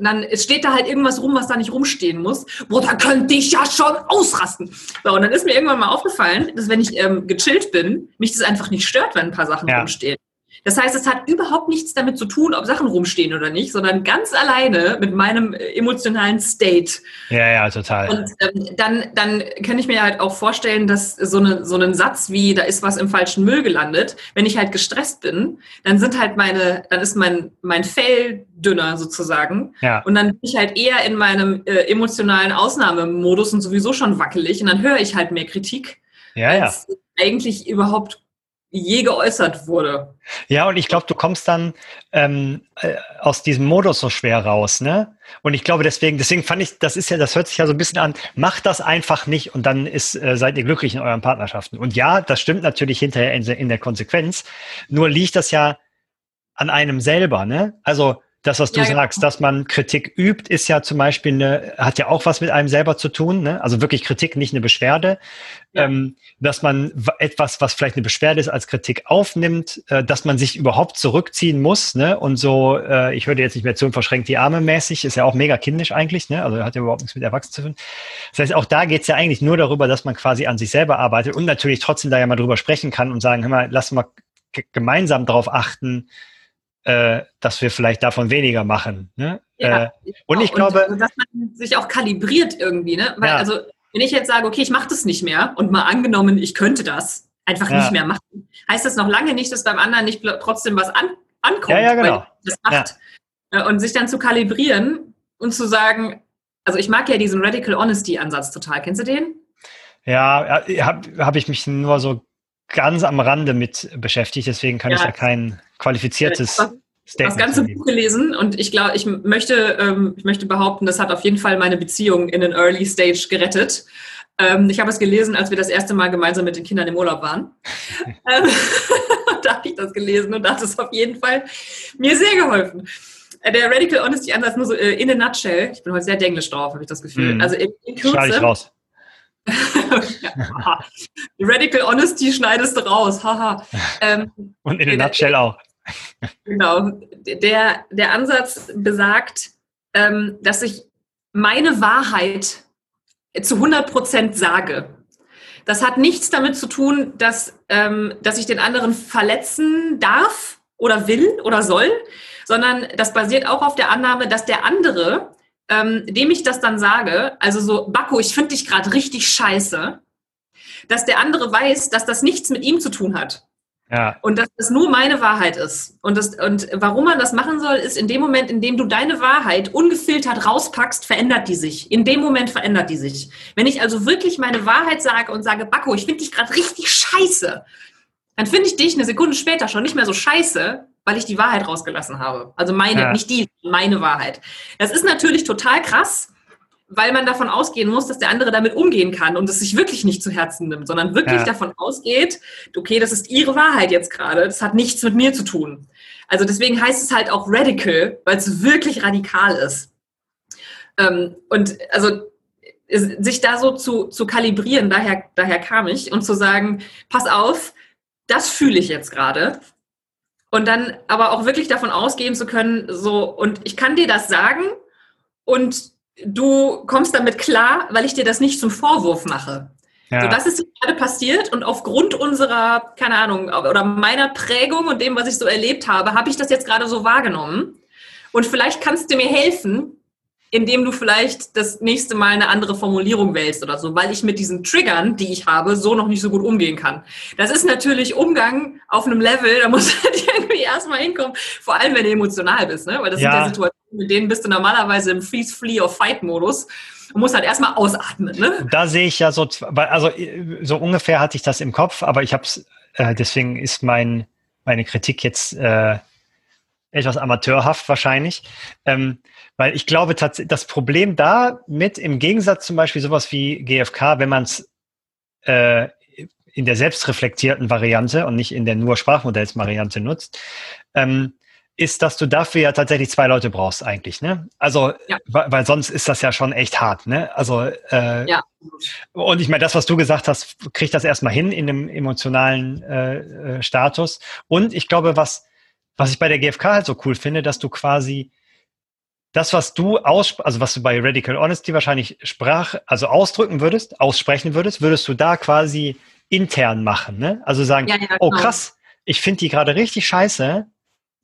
dann steht da halt irgendwas rum, was da nicht rumstehen muss. Boah, da könnte ich ja schon ausrasten. So, und dann ist mir irgendwann mal aufgefallen, dass wenn ich ähm, gechillt bin, mich das einfach nicht stört, wenn ein paar Sachen ja. rumstehen. Das heißt, es hat überhaupt nichts damit zu tun, ob Sachen rumstehen oder nicht, sondern ganz alleine mit meinem äh, emotionalen State. Ja, ja, total. Und ähm, dann, dann kann ich mir halt auch vorstellen, dass so, eine, so ein Satz wie, da ist was im falschen Müll gelandet, wenn ich halt gestresst bin, dann sind halt meine, dann ist mein, mein Fell dünner sozusagen. Ja. Und dann bin ich halt eher in meinem äh, emotionalen Ausnahmemodus und sowieso schon wackelig und dann höre ich halt mehr Kritik. Ja, ja. eigentlich überhaupt je geäußert wurde. Ja, und ich glaube, du kommst dann ähm, äh, aus diesem Modus so schwer raus, ne? Und ich glaube, deswegen, deswegen fand ich, das ist ja, das hört sich ja so ein bisschen an, macht das einfach nicht und dann ist, äh, seid ihr glücklich in euren Partnerschaften. Und ja, das stimmt natürlich hinterher in, in der Konsequenz. Nur liegt das ja an einem selber, ne? Also das, was du ja, genau. sagst, dass man Kritik übt, ist ja zum Beispiel eine, hat ja auch was mit einem selber zu tun, ne? also wirklich Kritik, nicht eine Beschwerde. Ja. Ähm, dass man etwas, was vielleicht eine Beschwerde ist, als Kritik aufnimmt, äh, dass man sich überhaupt zurückziehen muss ne? und so, äh, ich würde jetzt nicht mehr zu und verschränkt die Arme mäßig, ist ja auch mega kindisch eigentlich, ne? also hat ja überhaupt nichts mit Erwachsenen zu tun. Das heißt, auch da geht es ja eigentlich nur darüber, dass man quasi an sich selber arbeitet und natürlich trotzdem da ja mal drüber sprechen kann und sagen, hör mal, lass mal gemeinsam darauf achten, äh, dass wir vielleicht davon weniger machen. Ne? Ja, äh, und ich glaube. Und, dass man sich auch kalibriert irgendwie, ne? Weil, ja. also, wenn ich jetzt sage, okay, ich mache das nicht mehr und mal angenommen, ich könnte das einfach ja. nicht mehr machen, heißt das noch lange nicht, dass beim anderen nicht trotzdem was an, ankommt, ja, ja, genau. das macht. Äh, und sich dann zu kalibrieren und zu sagen, also ich mag ja diesen Radical Honesty Ansatz total. Kennst du den? Ja, habe hab ich mich nur so ganz am Rande mit beschäftigt, deswegen kann ja. ich da kein qualifiziertes das, Statement. Das ganze Buch gelesen und ich glaube, ich möchte, ähm, ich möchte behaupten, das hat auf jeden Fall meine Beziehung in den Early Stage gerettet. Ähm, ich habe es gelesen, als wir das erste Mal gemeinsam mit den Kindern im Urlaub waren. ähm, da habe ich das gelesen und da hat es auf jeden Fall mir sehr geholfen. Äh, der Radical Honesty Ansatz nur so äh, in a nutshell. Ich bin heute sehr denglisch drauf, habe ich das Gefühl. Mm. Also in, in Kürze. Ich raus. ja, Radical Honesty schneidest du raus, haha. Ähm, Und in a nutshell auch. genau. Der, der Ansatz besagt, ähm, dass ich meine Wahrheit zu 100 Prozent sage. Das hat nichts damit zu tun, dass, ähm, dass ich den anderen verletzen darf oder will oder soll, sondern das basiert auch auf der Annahme, dass der andere ähm, dem ich das dann sage, also so, Bakko, ich finde dich gerade richtig scheiße, dass der andere weiß, dass das nichts mit ihm zu tun hat. Ja. Und dass das nur meine Wahrheit ist. Und, das, und warum man das machen soll, ist in dem Moment, in dem du deine Wahrheit ungefiltert rauspackst, verändert die sich. In dem Moment verändert die sich. Wenn ich also wirklich meine Wahrheit sage und sage, Bakko, ich finde dich gerade richtig scheiße, dann finde ich dich eine Sekunde später schon nicht mehr so scheiße, weil ich die Wahrheit rausgelassen habe. Also meine, ja. nicht die, meine Wahrheit. Das ist natürlich total krass, weil man davon ausgehen muss, dass der andere damit umgehen kann und es sich wirklich nicht zu Herzen nimmt, sondern wirklich ja. davon ausgeht, okay, das ist ihre Wahrheit jetzt gerade, das hat nichts mit mir zu tun. Also deswegen heißt es halt auch radical, weil es wirklich radikal ist. Ähm, und also sich da so zu, zu kalibrieren, daher, daher kam ich, und zu sagen, pass auf, das fühle ich jetzt gerade und dann aber auch wirklich davon ausgehen zu können, so, und ich kann dir das sagen und du kommst damit klar, weil ich dir das nicht zum Vorwurf mache. Ja. So, das ist gerade passiert und aufgrund unserer, keine Ahnung, oder meiner Prägung und dem, was ich so erlebt habe, habe ich das jetzt gerade so wahrgenommen. Und vielleicht kannst du mir helfen, indem du vielleicht das nächste Mal eine andere Formulierung wählst oder so, weil ich mit diesen Triggern, die ich habe, so noch nicht so gut umgehen kann. Das ist natürlich Umgang auf einem Level, da muss man irgendwie erstmal hinkommen, vor allem wenn du emotional bist, ne? weil das ja. sind ja Situationen, mit denen bist du normalerweise im Freeze, Flee or Fight Modus und musst halt erstmal ausatmen. Ne? Da sehe ich ja so, also so ungefähr hatte ich das im Kopf, aber ich habe es, äh, deswegen ist mein, meine Kritik jetzt äh, etwas amateurhaft wahrscheinlich. Ähm, weil ich glaube, das Problem da mit, im Gegensatz zum Beispiel sowas wie GFK, wenn man es äh, in der selbstreflektierten Variante und nicht in der nur Sprachmodells-Variante nutzt, ähm, ist, dass du dafür ja tatsächlich zwei Leute brauchst eigentlich, ne? Also, ja. weil, weil, sonst ist das ja schon echt hart, ne? Also, äh, ja. und ich meine, das, was du gesagt hast, kriegt das erstmal hin in einem emotionalen äh, äh, Status. Und ich glaube, was, was ich bei der GfK halt so cool finde, dass du quasi das, was du aus, also was du bei Radical Honesty wahrscheinlich sprach, also ausdrücken würdest, aussprechen würdest, würdest du da quasi intern machen, ne? Also sagen, ja, ja, oh genau. krass, ich finde die gerade richtig scheiße.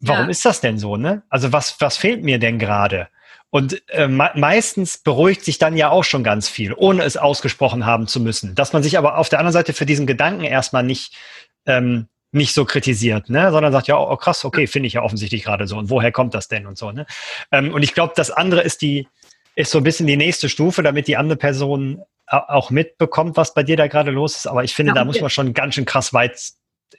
Warum ja. ist das denn so, ne? Also was, was fehlt mir denn gerade? Und äh, me meistens beruhigt sich dann ja auch schon ganz viel, ohne es ausgesprochen haben zu müssen. Dass man sich aber auf der anderen Seite für diesen Gedanken erstmal nicht ähm, nicht so kritisiert, ne? sondern sagt, ja, oh, krass, okay, finde ich ja offensichtlich gerade so. Und woher kommt das denn und so. Ne? Ähm, und ich glaube, das andere ist die, ist so ein bisschen die nächste Stufe, damit die andere Person auch mitbekommt, was bei dir da gerade los ist. Aber ich finde, ja, da muss man schon ganz schön krass weit.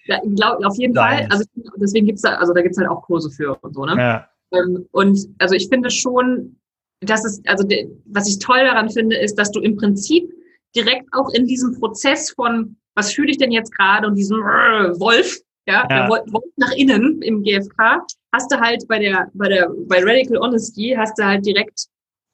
Ja, ich glaube, auf jeden sein. Fall. Also deswegen gibt's da, also da gibt's halt auch Kurse für und so, ne? Ja. Ähm, und also ich finde schon, dass es, also was ich toll daran finde, ist, dass du im Prinzip direkt auch in diesem Prozess von was fühle ich denn jetzt gerade und diesen Wolf, ja, ja. Wolf nach innen im GFK, hast du halt bei der, bei der, bei Radical Honesty hast du halt direkt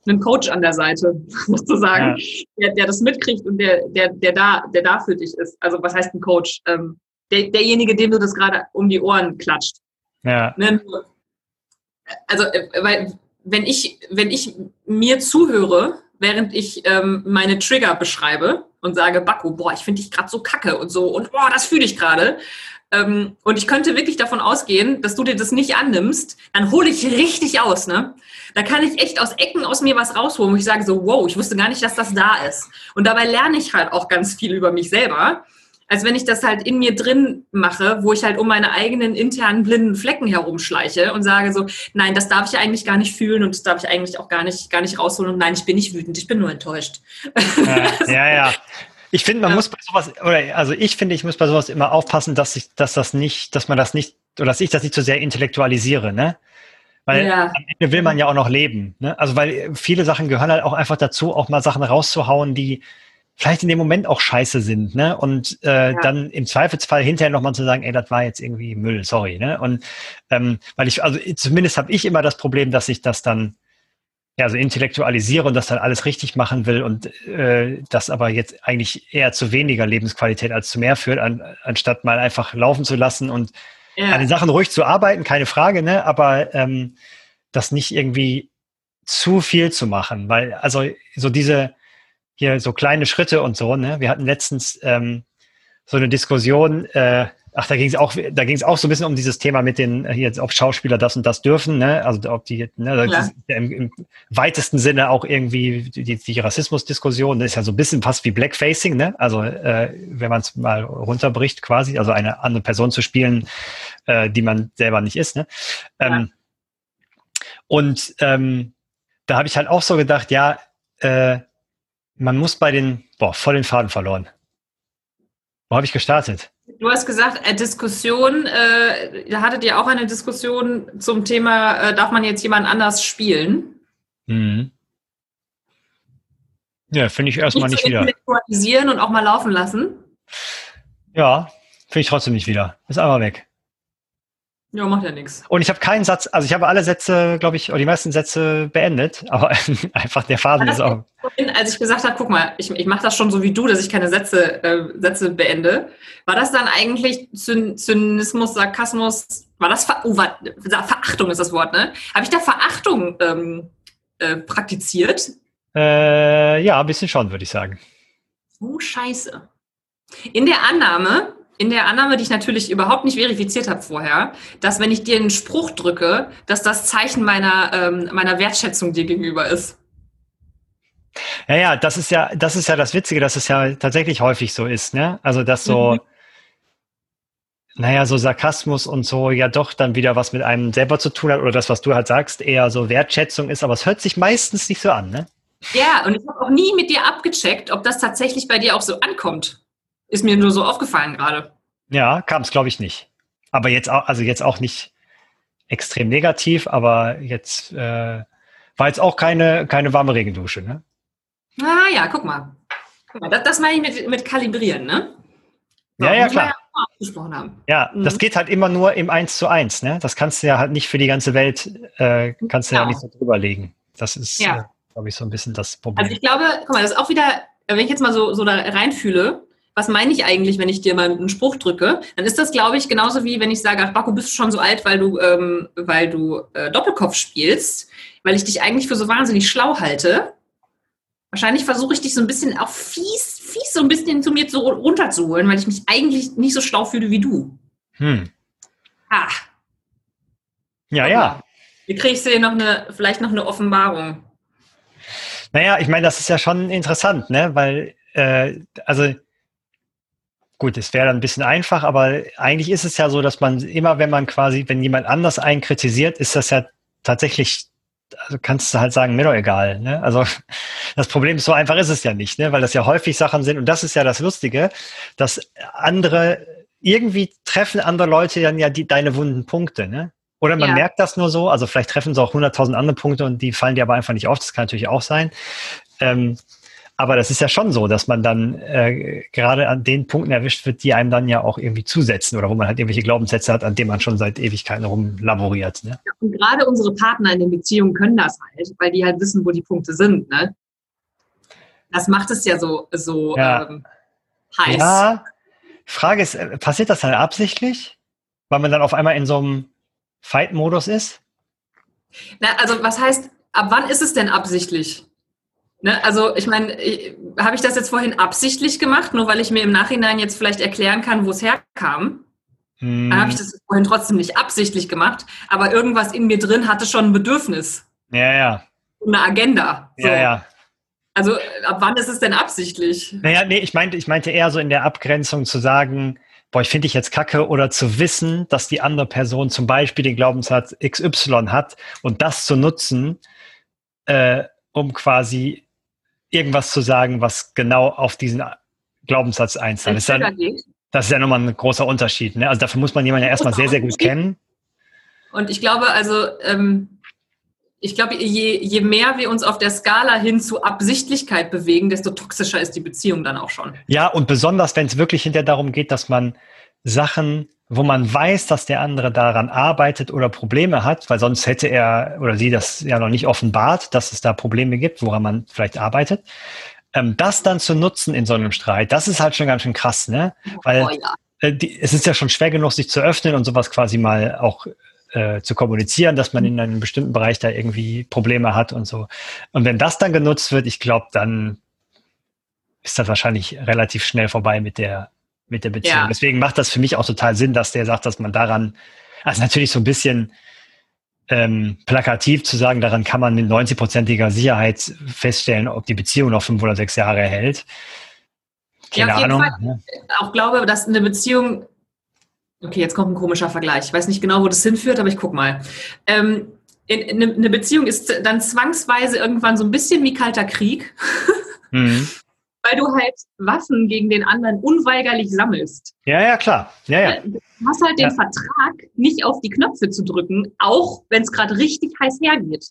einen Coach an der Seite, sozusagen, ja. der, der das mitkriegt und der, der, der da, der da für dich ist. Also was heißt ein Coach? Ähm, der, derjenige, dem du das gerade um die Ohren klatscht. Ja. Ne? Also, äh, weil, wenn ich, wenn ich mir zuhöre, während ich ähm, meine Trigger beschreibe und sage, Bakko, boah, ich finde dich gerade so kacke und so und boah, das fühle ich gerade. Ähm, und ich könnte wirklich davon ausgehen, dass du dir das nicht annimmst, dann hole ich richtig aus, ne? Da kann ich echt aus Ecken aus mir was rausholen, wo ich sage so, wow, ich wusste gar nicht, dass das da ist. Und dabei lerne ich halt auch ganz viel über mich selber als wenn ich das halt in mir drin mache, wo ich halt um meine eigenen internen blinden Flecken herumschleiche und sage so, nein, das darf ich eigentlich gar nicht fühlen und das darf ich eigentlich auch gar nicht, gar nicht rausholen und nein, ich bin nicht wütend, ich bin nur enttäuscht. Ja, ja. ja. Ich finde, man ja. muss bei sowas, oder also ich finde, ich muss bei sowas immer aufpassen, dass ich, dass das nicht, dass man das nicht, oder dass ich das nicht so sehr intellektualisiere, ne? Weil ja. am Ende will man ja auch noch leben. Ne? Also weil viele Sachen gehören halt auch einfach dazu, auch mal Sachen rauszuhauen, die, vielleicht in dem Moment auch scheiße sind, ne? Und äh, ja. dann im Zweifelsfall hinterher nochmal zu sagen, ey, das war jetzt irgendwie Müll, sorry, ne? Und ähm, weil ich, also zumindest habe ich immer das Problem, dass ich das dann ja, so intellektualisiere und das dann alles richtig machen will und äh, das aber jetzt eigentlich eher zu weniger Lebensqualität als zu mehr führt, an, anstatt mal einfach laufen zu lassen und ja. an den Sachen ruhig zu arbeiten, keine Frage, ne? Aber ähm, das nicht irgendwie zu viel zu machen, weil also so diese hier so kleine Schritte und so. Ne? Wir hatten letztens ähm, so eine Diskussion, äh, ach, da ging es auch, da ging es auch so ein bisschen um dieses Thema mit den, äh, hier, ob Schauspieler das und das dürfen, ne? Also ob die, ne, ja. im, im, weitesten Sinne auch irgendwie die, die Rassismusdiskussion, das ist ja so ein bisschen fast wie Blackfacing, ne? Also äh, wenn man es mal runterbricht, quasi, also eine andere Person zu spielen, äh, die man selber nicht ist, ne? Ähm, ja. Und ähm, da habe ich halt auch so gedacht, ja, äh, man muss bei den, boah, voll den Faden verloren. Wo habe ich gestartet? Du hast gesagt, äh, Diskussion, äh, da hattet ihr auch eine Diskussion zum Thema, äh, darf man jetzt jemand anders spielen? Mhm. Ja, finde ich erstmal nicht, nicht wieder. Intellektualisieren und auch mal laufen lassen? Ja, finde ich trotzdem nicht wieder. Ist aber weg. Ja, macht ja nichts. Und ich habe keinen Satz, also ich habe alle Sätze, glaube ich, oder die meisten Sätze beendet, aber einfach der Faden ist auch. Als ich gesagt habe, guck mal, ich, ich mache das schon so wie du, dass ich keine Sätze, äh, Sätze beende, war das dann eigentlich Zynismus, Sarkasmus, war das Ver oh, war, Verachtung ist das Wort, ne? Habe ich da Verachtung ähm, äh, praktiziert? Äh, ja, ein bisschen schon, würde ich sagen. Oh, scheiße. In der Annahme, in der Annahme, die ich natürlich überhaupt nicht verifiziert habe vorher, dass wenn ich dir einen Spruch drücke, dass das Zeichen meiner, ähm, meiner Wertschätzung dir gegenüber ist. Ja, ja, das ist ja, das ist ja das Witzige, dass es ja tatsächlich häufig so ist, ne? Also, dass so, mhm. naja, so Sarkasmus und so ja doch dann wieder was mit einem selber zu tun hat oder das, was du halt sagst, eher so Wertschätzung ist, aber es hört sich meistens nicht so an, ne? Ja, und ich habe auch nie mit dir abgecheckt, ob das tatsächlich bei dir auch so ankommt. Ist mir nur so aufgefallen gerade. Ja, kam es, glaube ich, nicht. Aber jetzt auch, also jetzt auch nicht extrem negativ, aber jetzt äh, war jetzt auch keine, keine warme Regendusche, ne? Ah ja, guck mal. Guck mal das, das meine ich mit, mit Kalibrieren, ne? So, ja, ja, klar. Ja, ja mhm. das geht halt immer nur im Eins zu eins, ne? Das kannst du ja halt nicht für die ganze Welt, äh, kannst du genau. ja nicht so drüberlegen. Das ist, ja. äh, glaube ich, so ein bisschen das Problem. Also ich glaube, guck mal, das ist auch wieder, wenn ich jetzt mal so, so da reinfühle, was meine ich eigentlich, wenn ich dir mal einen Spruch drücke, dann ist das, glaube ich, genauso wie wenn ich sage, ach, Baku, bist du schon so alt, weil du, ähm, weil du äh, Doppelkopf spielst, weil ich dich eigentlich für so wahnsinnig schlau halte. Wahrscheinlich versuche ich dich so ein bisschen auch fies, fies so ein bisschen zu mir zu, runterzuholen, weil ich mich eigentlich nicht so schlau fühle wie du. Hm. Ah. Ja, ja. Wie kriegst du hier noch eine, vielleicht noch eine Offenbarung? Naja, ich meine, das ist ja schon interessant, ne? Weil, äh, also Gut, es wäre dann ein bisschen einfach, aber eigentlich ist es ja so, dass man immer, wenn man quasi, wenn jemand anders einen kritisiert, ist das ja tatsächlich, also kannst du halt sagen, mir doch egal. Ne? Also das Problem ist, so einfach ist es ja nicht, ne? weil das ja häufig Sachen sind und das ist ja das Lustige, dass andere, irgendwie treffen andere Leute dann ja die, deine wunden Punkte. Ne? Oder man ja. merkt das nur so, also vielleicht treffen sie auch 100.000 andere Punkte und die fallen dir aber einfach nicht auf, das kann natürlich auch sein. Ähm, aber das ist ja schon so, dass man dann äh, gerade an den Punkten erwischt wird, die einem dann ja auch irgendwie zusetzen oder wo man halt irgendwelche Glaubenssätze hat, an denen man schon seit Ewigkeiten rumlaboriert. Ne? Ja, und gerade unsere Partner in den Beziehungen können das halt, weil die halt wissen, wo die Punkte sind. Ne? Das macht es ja so, so ja. Ähm, heiß. Ja, Frage ist, äh, passiert das dann absichtlich? Weil man dann auf einmal in so einem Fight-Modus ist? Na, also was heißt, ab wann ist es denn absichtlich? Ne, also ich meine, habe ich das jetzt vorhin absichtlich gemacht, nur weil ich mir im Nachhinein jetzt vielleicht erklären kann, wo es herkam? Hm. Dann habe ich das vorhin trotzdem nicht absichtlich gemacht, aber irgendwas in mir drin hatte schon ein Bedürfnis. Ja, ja. Eine Agenda. So. Ja, ja. Also ab wann ist es denn absichtlich? Naja, nee, ich meinte, ich meinte eher so in der Abgrenzung zu sagen, boah, ich finde dich jetzt kacke oder zu wissen, dass die andere Person zum Beispiel den Glaubenssatz XY hat und das zu nutzen, äh, um quasi irgendwas zu sagen, was genau auf diesen Glaubenssatz einzahlt. Das ist, ja, das ist ja nochmal ein großer Unterschied. Ne? Also dafür muss man jemanden ja erstmal sehr, sehr gut kennen. Und ich glaube, also, ähm, ich glaube, je, je mehr wir uns auf der Skala hin zu Absichtlichkeit bewegen, desto toxischer ist die Beziehung dann auch schon. Ja, und besonders, wenn es wirklich hinterher darum geht, dass man Sachen wo man weiß, dass der andere daran arbeitet oder Probleme hat, weil sonst hätte er oder sie das ja noch nicht offenbart, dass es da Probleme gibt, woran man vielleicht arbeitet. Ähm, das dann zu nutzen in so einem Streit, das ist halt schon ganz schön krass, ne? Weil oh, ja. äh, die, es ist ja schon schwer genug, sich zu öffnen und sowas quasi mal auch äh, zu kommunizieren, dass man in einem bestimmten Bereich da irgendwie Probleme hat und so. Und wenn das dann genutzt wird, ich glaube, dann ist das wahrscheinlich relativ schnell vorbei mit der mit der Beziehung. Ja. Deswegen macht das für mich auch total Sinn, dass der sagt, dass man daran, also natürlich so ein bisschen ähm, plakativ zu sagen, daran kann man mit 90-prozentiger Sicherheit feststellen, ob die Beziehung noch fünf oder sechs Jahre hält. Keine ja, Ahnung. Ne? Auch glaube, dass eine Beziehung, okay, jetzt kommt ein komischer Vergleich. Ich weiß nicht genau, wo das hinführt, aber ich guck mal. Ähm, in, in, eine Beziehung ist dann zwangsweise irgendwann so ein bisschen wie kalter Krieg. Mhm weil du halt Waffen gegen den anderen unweigerlich sammelst. Ja, ja, klar. Ja, ja. Du hast halt den ja. Vertrag, nicht auf die Knöpfe zu drücken, auch wenn es gerade richtig heiß hergeht.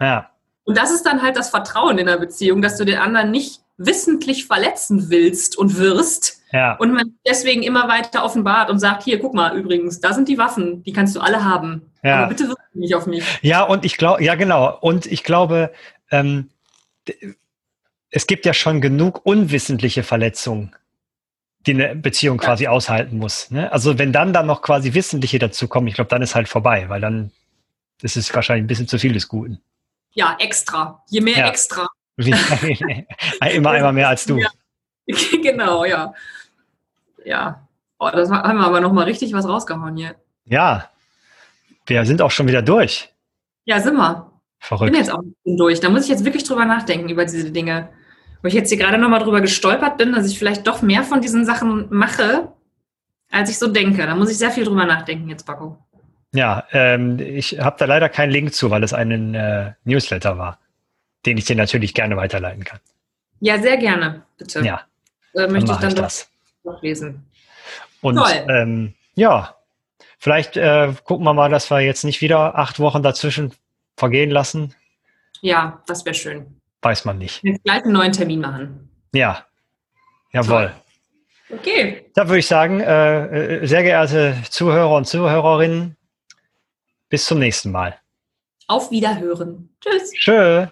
Ja. Und das ist dann halt das Vertrauen in der Beziehung, dass du den anderen nicht wissentlich verletzen willst und wirst ja. und man deswegen immer weiter offenbart und sagt, hier, guck mal, übrigens, da sind die Waffen, die kannst du alle haben. Ja. Aber bitte wirf nicht auf mich. Ja, und ich glaube, ja genau, und ich glaube, ähm, es gibt ja schon genug unwissentliche Verletzungen, die eine Beziehung ja. quasi aushalten muss. Ne? Also wenn dann dann noch quasi wissentliche dazu kommen, ich glaube, dann ist halt vorbei, weil dann ist es wahrscheinlich ein bisschen zu viel des Guten. Ja, extra. Je mehr ja. extra. Immer einmal mehr als du. Ja. Genau, ja. Ja. Oh, das haben wir aber nochmal richtig was rausgehauen hier. Ja. Wir sind auch schon wieder durch. Ja, sind wir. Verrückt. Ich bin jetzt auch durch. Da muss ich jetzt wirklich drüber nachdenken, über diese Dinge. Wo ich jetzt hier gerade nochmal drüber gestolpert bin, dass ich vielleicht doch mehr von diesen Sachen mache, als ich so denke. Da muss ich sehr viel drüber nachdenken jetzt, Baco. Ja, ähm, ich habe da leider keinen Link zu, weil es ein äh, Newsletter war, den ich dir natürlich gerne weiterleiten kann. Ja, sehr gerne, bitte. Ja, äh, möchte ich dann ich das. doch lesen. Und ähm, ja, vielleicht äh, gucken wir mal, dass wir jetzt nicht wieder acht Wochen dazwischen vergehen lassen. Ja, das wäre schön. Weiß man nicht. Jetzt gleich einen neuen Termin machen. Ja, jawohl. Toll. Okay. Da würde ich sagen, äh, äh, sehr geehrte Zuhörer und Zuhörerinnen, bis zum nächsten Mal. Auf Wiederhören. Tschüss. Tschö.